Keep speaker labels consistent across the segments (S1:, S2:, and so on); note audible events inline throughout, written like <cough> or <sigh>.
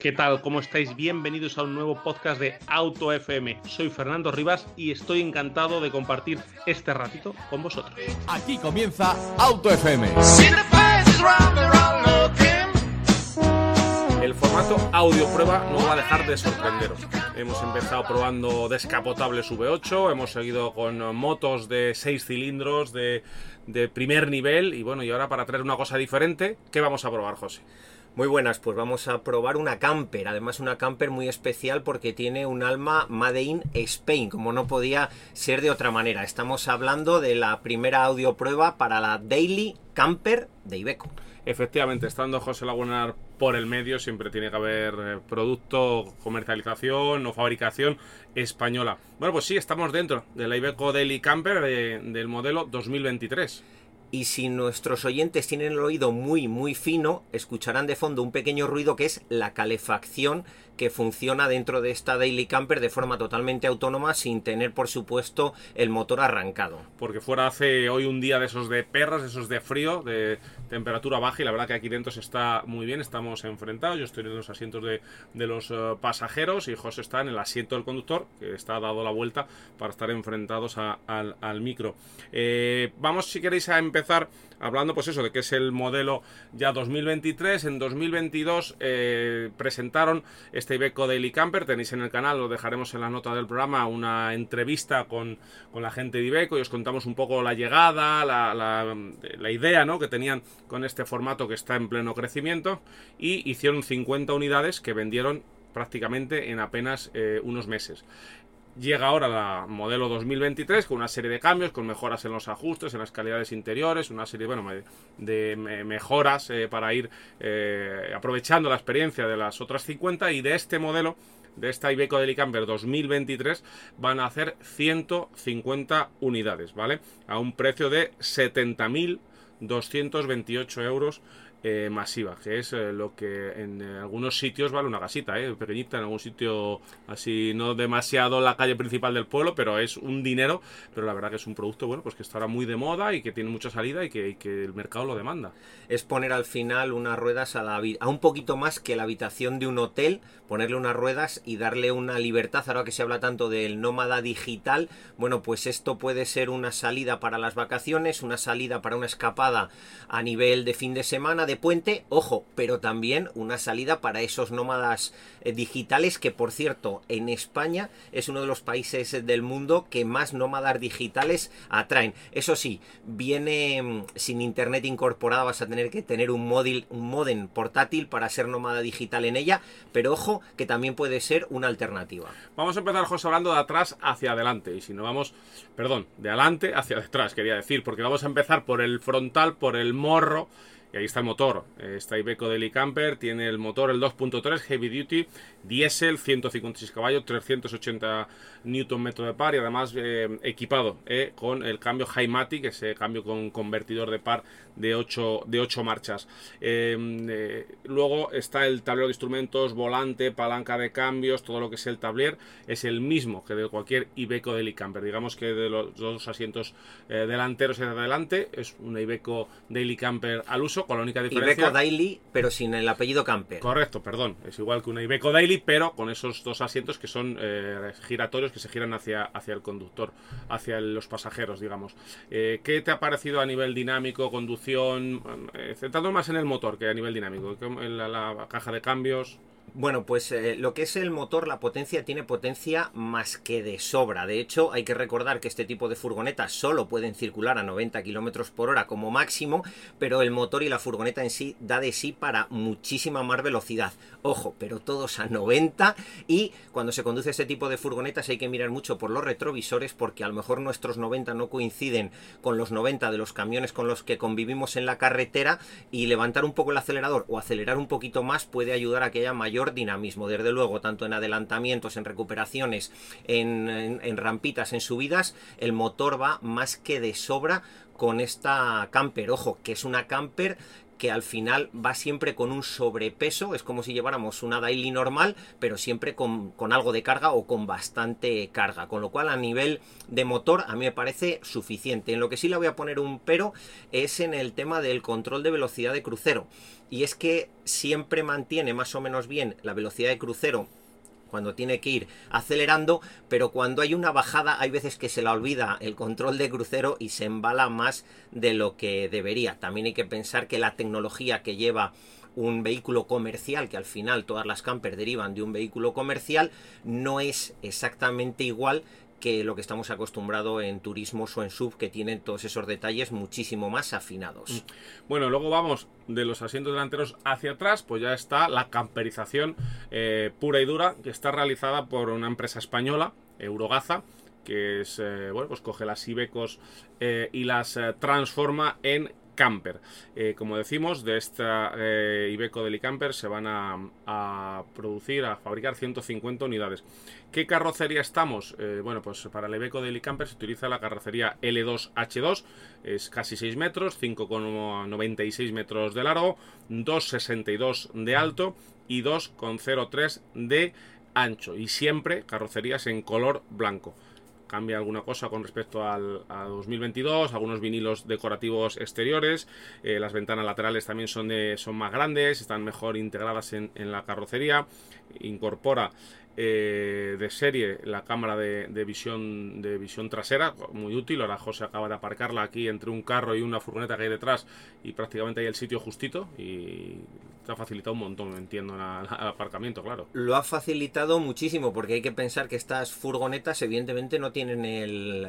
S1: ¿Qué tal? ¿Cómo estáis? Bienvenidos a un nuevo podcast de Auto FM. Soy Fernando Rivas y estoy encantado de compartir este ratito con vosotros.
S2: Aquí comienza Auto FM.
S1: El formato audio prueba no va a dejar de sorprenderos. Hemos empezado probando descapotables V8, hemos seguido con motos de 6 cilindros de, de primer nivel y bueno, y ahora para traer una cosa diferente, ¿qué vamos a probar, José?
S3: Muy buenas, pues vamos a probar una camper, además una camper muy especial porque tiene un alma Made in Spain, como no podía ser de otra manera. Estamos hablando de la primera audio prueba para la Daily Camper de Ibeco.
S1: Efectivamente, estando José Lagunar por el medio, siempre tiene que haber eh, producto, comercialización o fabricación española. Bueno, pues sí, estamos dentro de la Ibeco Daily Camper de, del modelo 2023
S3: y si nuestros oyentes tienen el oído muy muy fino, escucharán de fondo un pequeño ruido que es la calefacción que funciona dentro de esta Daily Camper de forma totalmente autónoma sin tener por supuesto el motor arrancado.
S1: Porque fuera hace hoy un día de esos de perras, de esos de frío, de temperatura baja y la verdad que aquí dentro se está muy bien, estamos enfrentados, yo estoy en los asientos de, de los uh, pasajeros y José está en el asiento del conductor que está dado la vuelta para estar enfrentados al, al, micro. Eh, vamos si queréis a empezar hablando pues eso de que es el modelo ya 2023, en 2022 eh, presentaron este Ibeco Daily Camper, tenéis en el canal, lo dejaremos en la nota del programa, una entrevista con, con la gente de Ibeco y os contamos un poco la llegada, la, la, idea ¿no? que tenían con este formato que está en pleno crecimiento y hicieron 50 unidades que vendieron prácticamente en apenas eh, unos meses. Llega ahora la modelo 2023 con una serie de cambios, con mejoras en los ajustes, en las calidades interiores, una serie bueno, de mejoras eh, para ir eh, aprovechando la experiencia de las otras 50 y de este modelo de esta Ibeco Delicamper 2023 van a hacer 150 unidades, ¿vale? A un precio de 70.228 euros eh, masiva, que es eh, lo que en eh, algunos sitios vale una gasita, eh, pequeñita, en algún sitio así, no demasiado la calle principal del pueblo, pero es un dinero, pero la verdad que es un producto, bueno, pues que está ahora muy de moda y que tiene mucha salida y que, y que el mercado lo demanda.
S3: Es poner al final unas ruedas a, la, a un poquito más que la habitación de un hotel, ponerle unas ruedas y darle una libertad, ahora que se habla tanto del nómada digital, bueno, pues esto puede ser una salida para las vacaciones, una salida para una escapada a nivel de fin de semana, de puente, ojo, pero también una salida para esos nómadas eh, digitales que por cierto en España es uno de los países del mundo que más nómadas digitales atraen. Eso sí, viene mmm, sin internet incorporada, vas a tener que tener un, módil, un modem portátil para ser nómada digital en ella, pero ojo que también puede ser una alternativa.
S1: Vamos a empezar, José, hablando de atrás hacia adelante y si no vamos, perdón, de adelante hacia detrás, quería decir, porque vamos a empezar por el frontal, por el morro y ahí está el motor. Esta Iveco Daily Camper tiene el motor el 2.3 Heavy Duty diésel, 156 caballos, 380 Nm de par y además eh, equipado eh, con el cambio Highmatic, ese cambio con convertidor de par de 8, de 8 marchas. Eh, luego está el tablero de instrumentos, volante, palanca de cambios, todo lo que es el tablier es el mismo que de cualquier Iveco Daily Camper. Digamos que de los dos asientos delanteros hacia adelante es una Iveco Daily Camper al uso con la única diferencia.
S3: Iveco Daily, pero sin el apellido Camper.
S1: Correcto, perdón. Es igual que una Iveco Daily, pero con esos dos asientos que son eh, giratorios que se giran hacia, hacia el conductor, hacia el, los pasajeros, digamos. Eh, ¿Qué te ha parecido a nivel dinámico, conducción? Eh, centrando más en el motor que a nivel dinámico. En la, la caja de cambios.
S3: Bueno, pues eh, lo que es el motor, la potencia tiene potencia más que de sobra. De hecho, hay que recordar que este tipo de furgonetas solo pueden circular a 90 km por hora como máximo, pero el motor y la furgoneta en sí da de sí para muchísima más velocidad. Ojo, pero todos a 90 y cuando se conduce este tipo de furgonetas hay que mirar mucho por los retrovisores porque a lo mejor nuestros 90 no coinciden con los 90 de los camiones con los que convivimos en la carretera y levantar un poco el acelerador o acelerar un poquito más puede ayudar a que haya mayor dinamismo. Desde luego, tanto en adelantamientos, en recuperaciones, en, en rampitas, en subidas, el motor va más que de sobra con esta camper. Ojo, que es una camper que al final va siempre con un sobrepeso, es como si lleváramos una daily normal, pero siempre con, algo de carga o con bastante carga, con lo cual a nivel de motor a mí me parece suficiente. En lo que sí le voy a poner un pero es en el tema del control de velocidad de crucero, y es que siempre mantiene más o menos bien la velocidad de crucero cuando tiene que ir acelerando, pero cuando hay una bajada hay veces que se la olvida el control de crucero y se embala más de lo que debería. También hay que pensar que la tecnología que lleva un vehículo comercial, que al final todas las camper derivan de un vehículo comercial, no es exactamente igual que lo que estamos acostumbrados en turismos o en sub, que tienen todos esos detalles muchísimo más afinados.
S1: Mm. Bueno, luego vamos de los asientos delanteros hacia atrás, pues ya está la camperización eh, pura y dura, que está realizada por una empresa española, Eurogaza, que es, eh, bueno, pues coge las Ibecos eh, y las transforma en camper. Eh, como decimos, de esta eh, Ibeco Delicamper se van a, producir, a fabricar 150 unidades. ¿Qué carrocería estamos? Eh, bueno, pues para el Ibeco Delicamper se utiliza la carrocería L2H2, es casi 6 metros, 5,96 metros de largo, 2,62 de alto y 2,03 de ancho. Y siempre carrocerías en color blanco cambia alguna cosa con respecto al, a 2022, algunos vinilos decorativos exteriores, eh, las ventanas laterales también son, de, son más grandes, están mejor integradas en la carrocería, incorpora eh, de serie la cámara de, visión de visión trasera, muy útil. Ahora José acaba de aparcarla aquí entre un carro y una furgoneta que hay detrás y prácticamente hay el sitio justito y te ha facilitado un montón, entiendo, el aparcamiento, claro.
S3: Lo ha facilitado muchísimo porque hay que pensar que estas furgonetas evidentemente no tienen el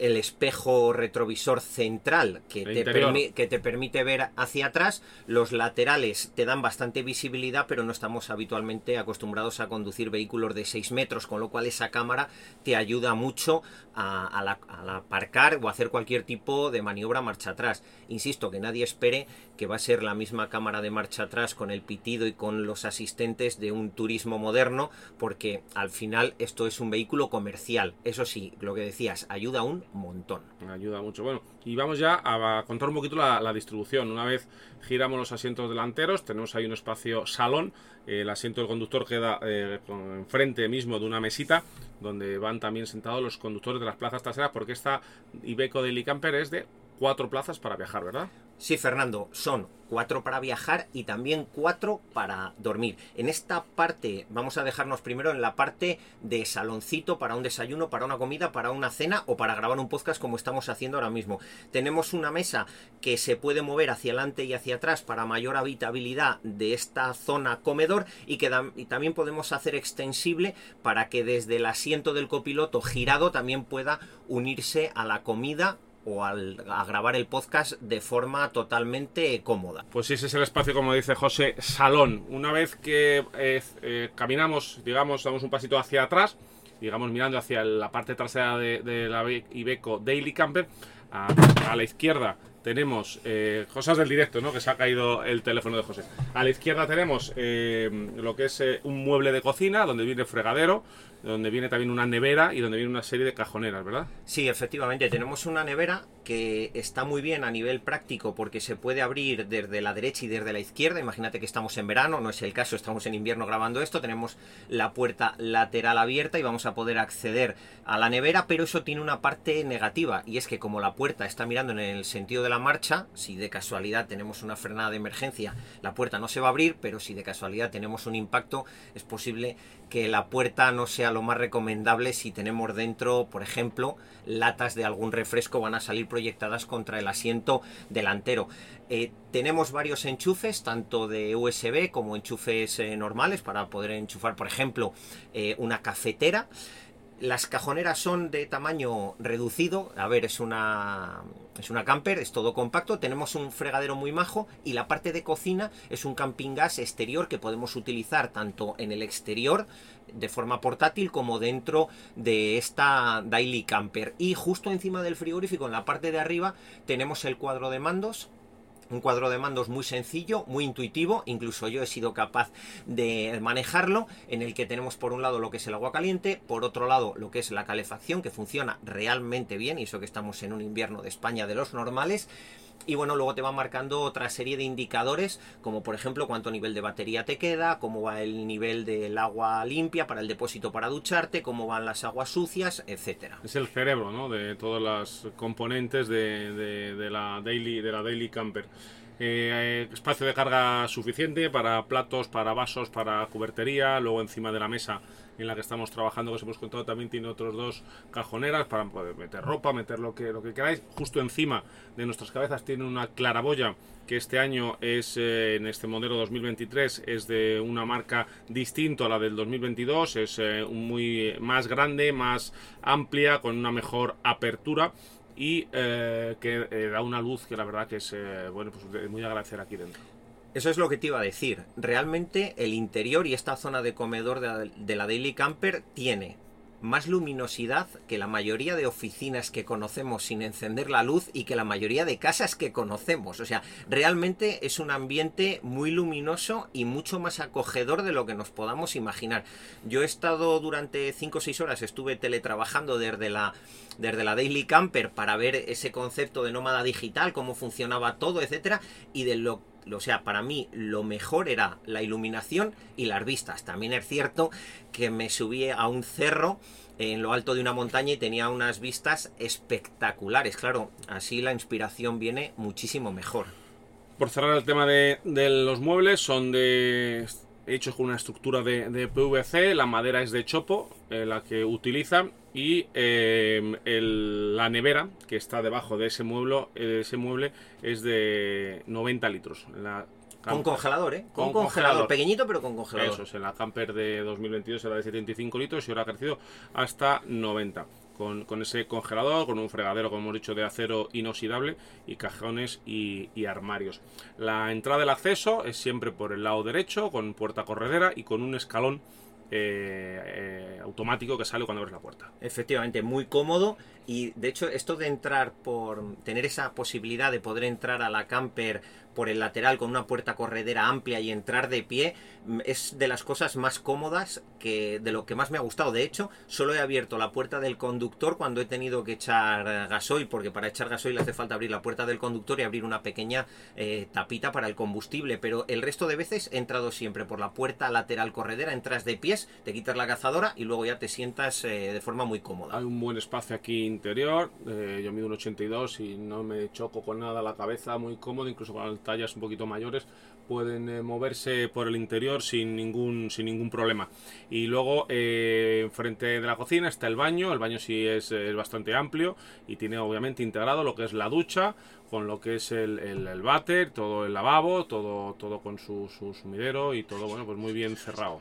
S3: el espejo retrovisor central que te, que te, permite ver hacia atrás. Los laterales te dan bastante visibilidad, pero no estamos habitualmente acostumbrados a conducir vehículos de 6 metros, con lo cual esa cámara te ayuda mucho a, la, aparcar o hacer cualquier tipo de maniobra marcha atrás. Insisto, que nadie espere que va a ser la misma cámara de marcha atrás con el pitido y con los asistentes de un turismo moderno, porque al final esto es un vehículo comercial. Eso sí, lo que decías, ayuda un montón.
S1: Ayuda mucho. Bueno, y vamos ya a contar un poquito la, distribución. Una vez giramos los asientos delanteros, tenemos ahí un espacio salón. el asiento del conductor queda eh, enfrente mismo de una mesita donde van también sentados los conductores de las plazas traseras, porque esta Ibeco de Camper es de cuatro plazas para viajar, ¿verdad?
S3: Sí, Fernando, son cuatro para viajar y también cuatro para dormir. En esta parte vamos a dejarnos primero en la parte de saloncito para un desayuno, para una comida, para una cena o para grabar un podcast como estamos haciendo ahora mismo. Tenemos una mesa que se puede mover hacia adelante y hacia atrás para mayor habitabilidad de esta zona comedor y que y también podemos hacer extensible para que desde el asiento del copiloto girado también pueda unirse a la comida o al, a grabar el podcast de forma totalmente cómoda.
S1: Pues ese es el espacio, como dice José, salón. Una vez que eh, eh, caminamos, digamos, damos un pasito hacia atrás, digamos, mirando hacia la parte trasera de, la Ibeco Daily Camper, a, la izquierda tenemos eh, cosas del directo, ¿no? Que se ha caído el teléfono de José. A la izquierda tenemos lo que es un mueble de cocina, donde viene fregadero, donde viene también una nevera y donde viene una serie de cajoneras, ¿verdad?
S3: Sí, efectivamente, tenemos una nevera que está muy bien a nivel práctico porque se puede abrir desde la derecha y desde la izquierda. Imagínate que estamos en verano, no es el caso, estamos en invierno grabando esto, tenemos la puerta lateral abierta y vamos a poder acceder a la nevera, pero eso tiene una parte negativa y es que como la puerta está mirando en el sentido de la marcha, si de casualidad tenemos una frenada de emergencia, la puerta no se va a abrir, pero si de casualidad tenemos un impacto, es posible que la puerta no sea lo más recomendable si tenemos dentro, por ejemplo, latas de algún refresco van a salir proyectadas contra el asiento delantero. Eh, tenemos varios enchufes, tanto de USB como enchufes eh, normales para poder enchufar, por ejemplo, eh, una cafetera. Las cajoneras son de tamaño reducido, a ver, es una, es una camper, es todo compacto, tenemos un fregadero muy majo y la parte de cocina es un camping gas exterior que podemos utilizar tanto en el exterior de forma portátil como dentro de esta Daily Camper. Y justo encima del frigorífico, en la parte de arriba, tenemos el cuadro de mandos. Un cuadro de mandos muy sencillo, muy intuitivo, incluso yo he sido capaz de manejarlo, en el que tenemos por un lado lo que es el agua caliente, por otro lado lo que es la calefacción, que funciona realmente bien, y eso que estamos en un invierno de España de los normales, y bueno, luego te va marcando otra serie de indicadores, como por ejemplo cuánto nivel de batería te queda, cómo va el nivel del agua limpia para el depósito para ducharte, cómo van las aguas sucias, etcétera.
S1: Es el cerebro, ¿no? De todas las componentes de, de, la daily de la daily camper. Eh, espacio de carga suficiente para platos, para vasos, para cubertería, luego encima de la mesa en la que estamos trabajando, que os hemos contado, también tiene otros dos cajoneras para poder meter ropa, meter lo que, lo que queráis. Justo encima de nuestras cabezas tiene una claraboya que este año es, eh, en este modelo 2023, es de una marca distinto a la del 2022, es eh, muy más grande, más amplia, con una mejor apertura y eh, que da una luz que la verdad que es bueno pues muy agradecer aquí dentro.
S3: Eso es lo que te iba a decir. Realmente el interior y esta zona de comedor de la, Daily Camper tiene más luminosidad que la mayoría de oficinas que conocemos sin encender la luz y que la mayoría de casas que conocemos. O sea, realmente es un ambiente muy luminoso y mucho más acogedor de lo que nos podamos imaginar. Yo he estado durante 5 o 6 horas, estuve teletrabajando desde la, desde la Daily Camper para ver ese concepto de nómada digital, cómo funcionaba todo, etcétera, y de lo o sea, para mí lo mejor era la iluminación y las vistas. También es cierto que me subí a un cerro en lo alto de una montaña y tenía unas vistas espectaculares. Claro, así la inspiración viene muchísimo mejor.
S1: Por cerrar el tema de, los muebles, son de hechos con una estructura de, PVC, la madera es de chopo, eh, la que utilizan, y eh, la nevera que está debajo de ese mueble, ese mueble es de 90 litros.
S3: con congelador, ¿eh? Con, congelador. Pequeñito, pero con congelador.
S1: Eso, es, en la camper de 2022 era de 75 litros y ahora ha crecido hasta 90. Con, ese congelador, con un fregadero, como hemos dicho, de acero inoxidable y cajones y, armarios. La entrada del acceso es siempre por el lado derecho, con puerta corredera y con un escalón eh, eh, automático que sale cuando abres la puerta.
S3: Efectivamente, muy cómodo y de hecho esto de entrar por tener esa posibilidad de poder entrar a la camper por el lateral con una puerta corredera amplia y entrar de pie mm, es de las cosas más cómodas que de lo que más me ha gustado. De hecho, solo he abierto la puerta del conductor cuando he tenido que echar gasoil, porque para echar gasoil hace falta abrir la puerta del conductor y abrir una pequeña eh, tapita para el combustible. Pero el resto de veces he entrado siempre por la puerta lateral corredera, entras de pies, te quitas la cazadora y luego ya te sientas eh, de forma muy cómoda.
S1: Hay un buen espacio aquí interior. Eh, yo mido un 82 y no me choco con nada la cabeza, muy cómodo, incluso con tallas un poquito mayores pueden eh, moverse por el interior sin ningún sin ningún problema y luego eh, enfrente de la cocina está el baño el baño sí es, bastante amplio y tiene obviamente integrado lo que es la ducha con lo que es el, el, váter todo el lavabo todo todo con su, su sumidero y todo bueno pues muy bien cerrado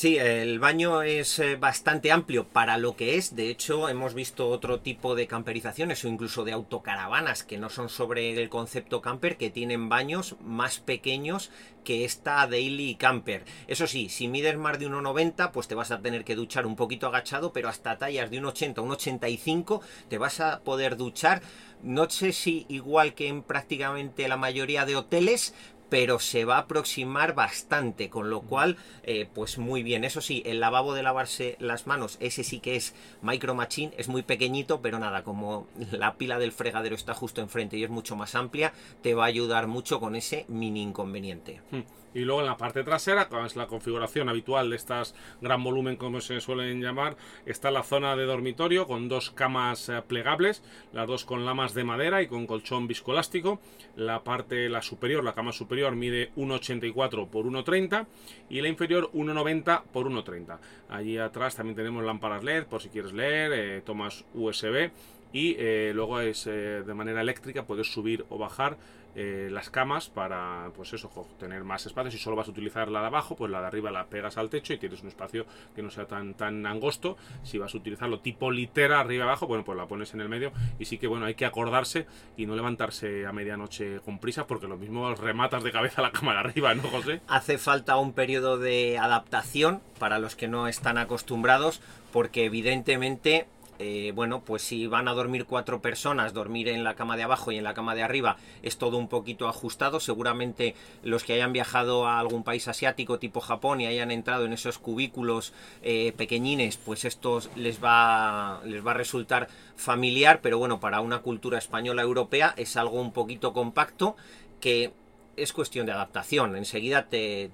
S3: Sí, el baño es eh, bastante amplio para lo que es. De hecho, hemos visto otro tipo de camperizaciones o incluso de autocaravanas que no son sobre el concepto camper, que tienen baños más pequeños que esta Daily Camper. Eso sí, si mides más de 1,90, pues te vas a tener que duchar un poquito agachado, pero hasta tallas de 1,80 a 1,85 te vas a poder duchar. No sé si igual que en prácticamente la mayoría de hoteles, pero se va a aproximar bastante, con lo cual, eh, pues muy bien. Eso sí, el lavabo de lavarse las manos, ese sí que es Micro Machine, es muy pequeñito, pero nada, como la pila del fregadero está justo enfrente y es mucho más amplia, te va a ayudar mucho con ese mini inconveniente.
S1: Hmm. Y luego en la parte trasera, que es la configuración habitual de estas gran volumen, como se suelen llamar, está la zona de dormitorio con dos camas eh, plegables, las dos con lamas de madera y con colchón viscoelástico. La parte, la superior, la cama superior mide 1,84 por 1,30 y la inferior 1,90 por 1,30. Allí atrás también tenemos lámparas LED por si quieres leer, eh, tomas USB y eh, luego es de manera eléctrica, puedes subir o bajar eh, las camas para, pues eso, tener más espacio. Si solo vas a utilizar la de abajo, pues la de arriba la pegas al techo y tienes un espacio que no sea tan, tan angosto. Si vas a utilizarlo tipo litera arriba abajo, bueno, pues la pones en el medio. Y sí que, bueno, hay que acordarse y no levantarse a medianoche con prisa porque lo mismo rematas de cabeza la cama de arriba, ¿no, José?
S3: Hace falta un periodo de adaptación para los que no están acostumbrados porque evidentemente eh, bueno, pues si van a dormir cuatro personas, dormir en la cama de abajo y en la cama de arriba es todo un poquito ajustado. Seguramente los que hayan viajado a algún país asiático tipo Japón y hayan entrado en esos cubículos eh, pequeñines, pues esto les va, les va a resultar familiar, pero bueno, para una cultura española europea es algo un poquito compacto que es cuestión de adaptación. Enseguida te,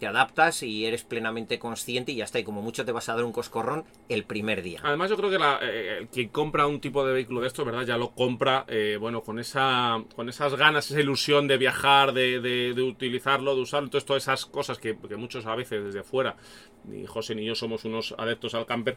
S3: te adaptas y eres plenamente consciente y ya está. Y como mucho te vas a dar un coscorrón el primer día.
S1: Además, yo creo que la, eh, quien compra un tipo de vehículo de esto, ¿verdad? Ya lo compra, eh, bueno, con esa con esas ganas, esa ilusión de viajar, de, de, utilizarlo, de usarlo, todas esas cosas que, que muchos a veces desde fuera, ni José ni yo somos unos adeptos al camper,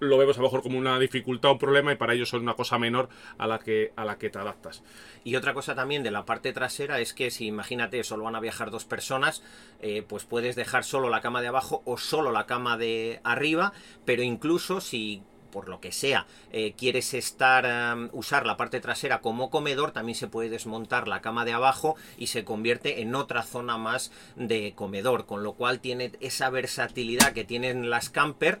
S1: lo vemos a lo mejor como una dificultad o un problema y para ellos son una cosa menor a la que, a la que te adaptas.
S3: Y otra cosa también de la parte trasera es que si imagínate solo van a viajar dos personas, eh, pues puedes dejar solo la cama de abajo o solo la cama de arriba, pero incluso si por lo que sea, eh, quieres estar usar la parte trasera como comedor, también se puede desmontar la cama de abajo y se convierte en otra zona más de comedor, con lo cual tiene esa versatilidad que tienen las camper.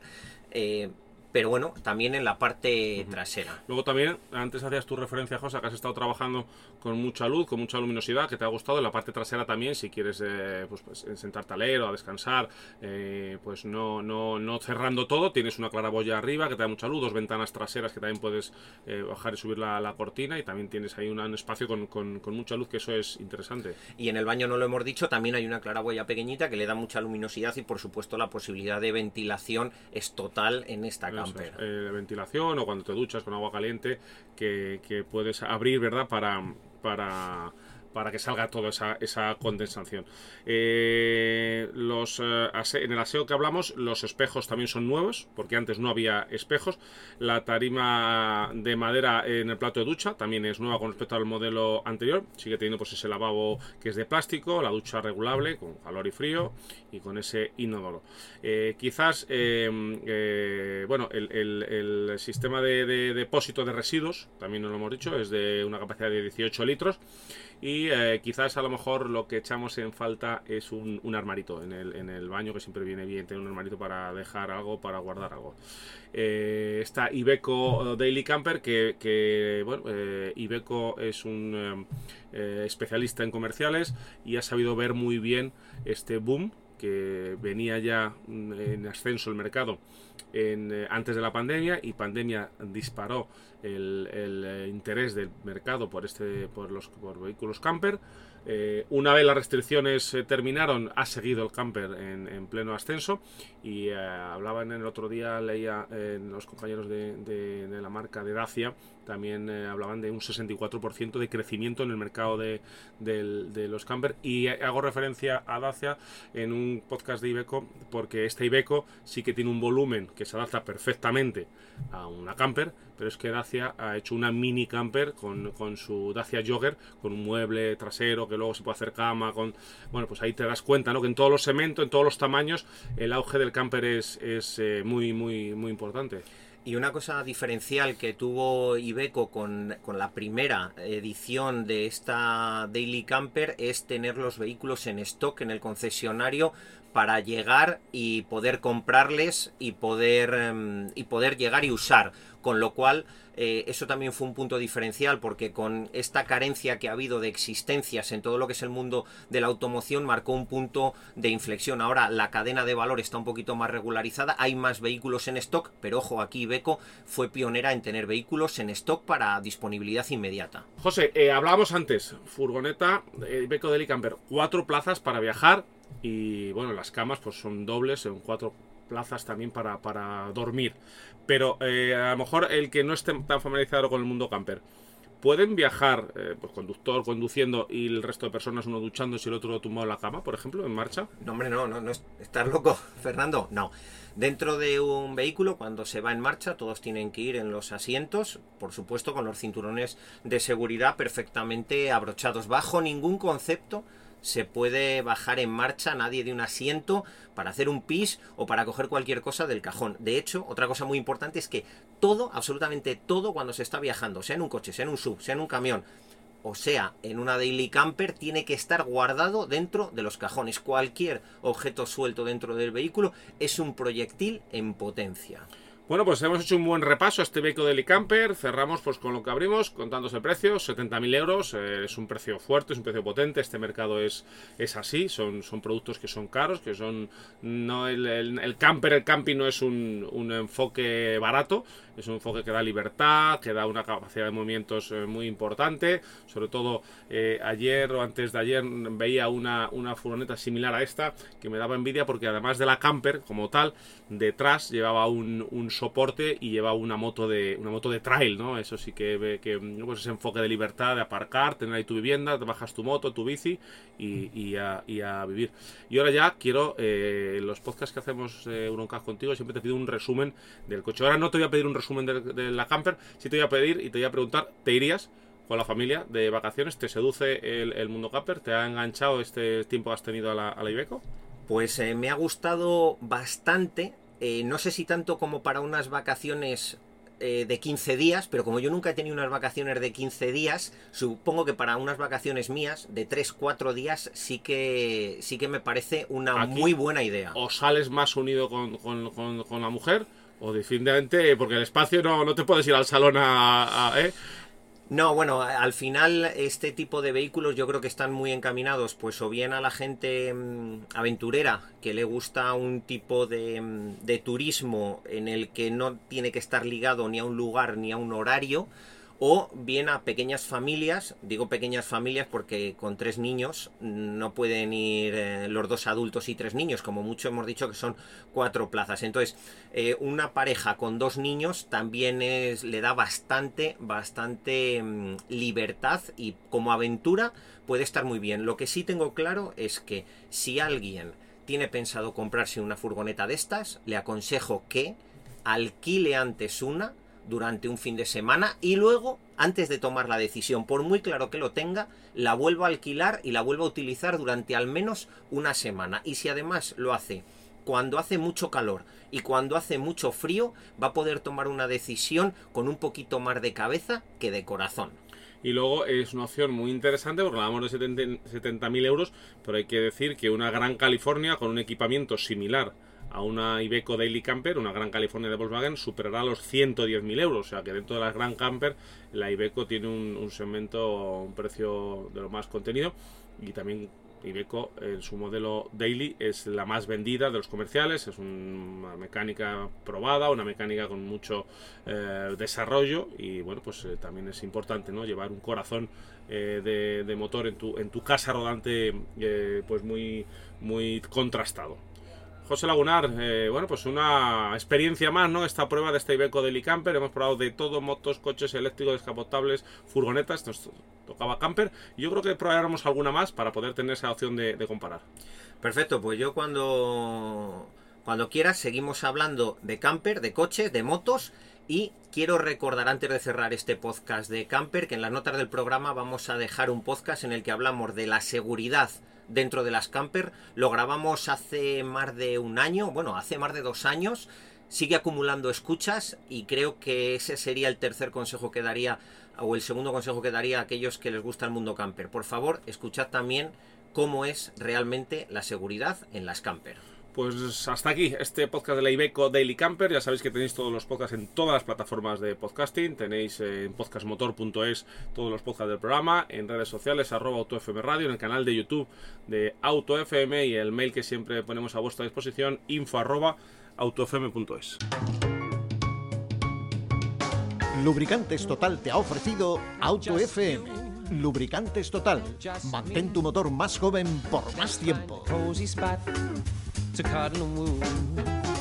S3: Eh, pero bueno, también en la parte trasera.
S1: Luego también, antes hacías tu referencia, José, que has estado trabajando con mucha luz, con mucha luminosidad, que te ha gustado. En la parte trasera también, si quieres eh, pues, pues, sentarte a leer o a descansar, eh, pues no, no, no cerrando todo, tienes una claraboya arriba que te da mucha luz, dos ventanas traseras que también puedes eh, bajar y subir la, la, cortina y también tienes ahí un, espacio con, con, con, mucha luz, que eso es interesante.
S3: Y en el baño, no lo hemos dicho, también hay una claraboya pequeñita que le da mucha luminosidad y por supuesto la posibilidad de ventilación es total en esta
S1: eh, ventilación o cuando te duchas con agua caliente que, que puedes abrir, ¿verdad? Para, para para que salga toda esa, esa condensación. Eh, los, eh, en el aseo que hablamos, los espejos también son nuevos, porque antes no había espejos. La tarima de madera en el plato de ducha también es nueva con respecto al modelo anterior. Sigue teniendo pues ese lavabo que es de plástico, la ducha regulable con calor y frío y con ese inodoro. Eh, quizás, bueno, el, el, sistema de, de depósito de residuos, también nos lo hemos dicho, es de una capacidad de 18 litros y eh, quizás a lo mejor lo que echamos en falta es un, armarito en el, en el, baño, que siempre viene bien tener un armarito para dejar algo, para guardar algo. Eh, está Ibeco Daily Camper, que, bueno, eh, Ibeco es un especialista en comerciales y ha sabido ver muy bien este boom que venía ya mm, en ascenso el mercado en, antes de la pandemia y pandemia disparó el, el, interés del mercado por este por los por vehículos camper. Eh, una vez las restricciones eh, terminaron, ha seguido el camper en, pleno ascenso. Y eh, hablaban en el otro día, leía en los compañeros de, la marca de Dacia, también hablaban de un 64% de crecimiento en el mercado de, los camper y hago referencia a Dacia en un podcast de Ibeco porque este Ibeco sí que tiene un volumen que se adapta perfectamente a una camper, pero es que Dacia ha hecho una mini camper con, con su Dacia Jogger, con un mueble trasero que luego se puede hacer cama, con bueno, pues ahí te das cuenta, ¿no? Que en todos los segmentos, en todos los tamaños, el auge del camper es, es eh, muy, muy, muy importante.
S3: Y una cosa diferencial que tuvo Ibeco con, con, la primera edición de esta Daily Camper es tener los vehículos en stock en el concesionario para llegar y poder comprarles y poder, em, y poder llegar y usar. Con lo cual, eh, eso también fue un punto diferencial porque con esta carencia que ha habido de existencias en todo lo que es el mundo de la automoción marcó un punto de inflexión. Ahora la cadena de valor está un poquito más regularizada, hay más vehículos en stock, pero ojo, aquí Ibeco fue pionera en tener vehículos en stock para disponibilidad inmediata.
S1: José, eh, hablábamos antes, furgoneta eh, Ibeco Camper, cuatro plazas para viajar y bueno, las camas pues son dobles, en cuatro plazas también para, para dormir. Pero eh, a lo mejor el que no esté tan familiarizado con el mundo camper, ¿pueden viajar, eh, pues conductor conduciendo y el resto de personas, uno duchando y el otro tumbado en la cama, por ejemplo, en marcha?
S3: No, hombre, no, no, no ¿estás loco, <laughs> Fernando? No. Dentro de un vehículo, cuando se va en marcha, todos tienen que ir en los asientos, por supuesto, con los cinturones de seguridad perfectamente abrochados, bajo ningún concepto se puede bajar en marcha nadie de un asiento para hacer un pis o para coger cualquier cosa del cajón. De hecho, otra cosa muy importante es que todo, absolutamente todo, cuando se está viajando, sea en un coche, sea en un sub, sea en un camión, o sea, en una daily camper, tiene que estar guardado dentro de los cajones. Cualquier objeto suelto dentro del vehículo es un proyectil en potencia.
S1: Bueno, pues hemos hecho un buen repaso a este vehículo de Camper. Cerramos pues con lo que abrimos, contándose el precio, 70.000 euros. Eh, es un precio fuerte, es un precio potente. Este mercado es, es así. Son, son productos que son caros, que son... no el, el, camper, el camping no es un, un, enfoque barato. Es un enfoque que da libertad, que da una capacidad de movimientos eh, muy importante. Sobre todo eh, ayer o antes de ayer veía una, una furgoneta similar a esta que me daba envidia porque además de la camper como tal, detrás llevaba un, un soporte y lleva una moto de una moto de trail, ¿no? Eso sí que que pues ese enfoque de libertad, de aparcar, tener ahí tu vivienda, te bajas tu moto, tu bici y, a, vivir. Y ahora ya quiero, eh, los podcasts que hacemos eh, contigo, siempre te pido un resumen del coche. Ahora no te voy a pedir un resumen de, la camper, sí te voy a pedir y te voy a preguntar, ¿te irías? con la familia de vacaciones? ¿Te seduce el, mundo camper? ¿Te ha enganchado este tiempo que has tenido a la, a Ibeco?
S3: Pues eh, me ha gustado bastante. Eh, no sé si tanto como para unas vacaciones eh, de 15 días, pero como yo nunca he tenido unas vacaciones de 15 días, supongo que para unas vacaciones mías de 3-4 días sí que, sí que me parece una muy buena idea.
S1: O sales más unido con, con, la mujer, o definitivamente, porque el espacio no, no te puedes ir al salón a... ¿eh?
S3: No, bueno, al final este tipo de vehículos yo creo que están muy encaminados pues o bien a la gente mm, aventurera que le gusta un tipo de, mm, de turismo en el que no tiene que estar ligado ni a un lugar ni a un horario, o bien a pequeñas familias, digo pequeñas familias porque con tres niños no pueden ir eh, los dos adultos y tres niños, como mucho hemos dicho que son cuatro plazas. Entonces, eh, una pareja con dos niños también le da bastante, bastante mm, libertad y como aventura puede estar muy bien. Lo que sí tengo claro es que si alguien tiene pensado comprarse una furgoneta de estas, le aconsejo que alquile antes una, durante un fin de semana y luego, antes de tomar la decisión, por muy claro que lo tenga, la vuelvo a alquilar y la vuelvo a utilizar durante al menos una semana. Y si además lo hace cuando hace mucho calor y cuando hace mucho frío, va a poder tomar una decisión con un poquito más de cabeza que de corazón.
S1: Y luego es una opción muy interesante porque hablamos de 70.000 euros, pero hay que decir que una Gran California con un equipamiento similar a una Iveco Daily Camper, una Gran California de Volkswagen, superará los 110.000 euros. O sea que dentro de las Gran Camper, la Iveco tiene un, segmento, un precio de lo más contenido. Y también Iveco en su modelo Daily es la más vendida de los comerciales. Es una mecánica probada, una mecánica con mucho eh, desarrollo. Y bueno, pues eh, también es importante ¿no? llevar un corazón eh, de, de, motor en tu, en tu casa rodante pues muy, muy contrastado. José Lagunar, eh, bueno, pues una experiencia más, ¿no? Esta prueba de este Ibeco Daily Camper. Hemos probado de todo, motos, coches eléctricos, descapotables, furgonetas. Nos tocaba camper. Yo creo que probaremos alguna más para poder tener esa opción de, comparar.
S3: Perfecto, pues yo cuando, cuando quieras seguimos hablando de camper, de coches, de motos. Y quiero recordar antes de cerrar este podcast de camper que en las notas del programa vamos a dejar un podcast en el que hablamos de la seguridad dentro de las camper. Lo grabamos hace más de un año, bueno, hace más de dos años. Sigue acumulando escuchas y creo que ese sería el tercer consejo que daría o el segundo consejo que daría a aquellos que les gusta el mundo camper. Por favor, escuchad también cómo es realmente la seguridad en las camper.
S1: Pues hasta aquí este podcast de la Ibeco Daily Camper. Ya sabéis que tenéis todos los podcasts en todas las plataformas de podcasting. Tenéis en podcastmotor.es todos los podcasts del programa, en redes sociales, arroba AutoFM Radio, en el canal de YouTube de AutoFM y el mail que siempre ponemos a vuestra disposición, info arroba autofm.es.
S2: Lubricantes Total te ha ofrecido AutoFM. Lubricantes Total. Mantén tu motor más joven por más tiempo. to cottonwood.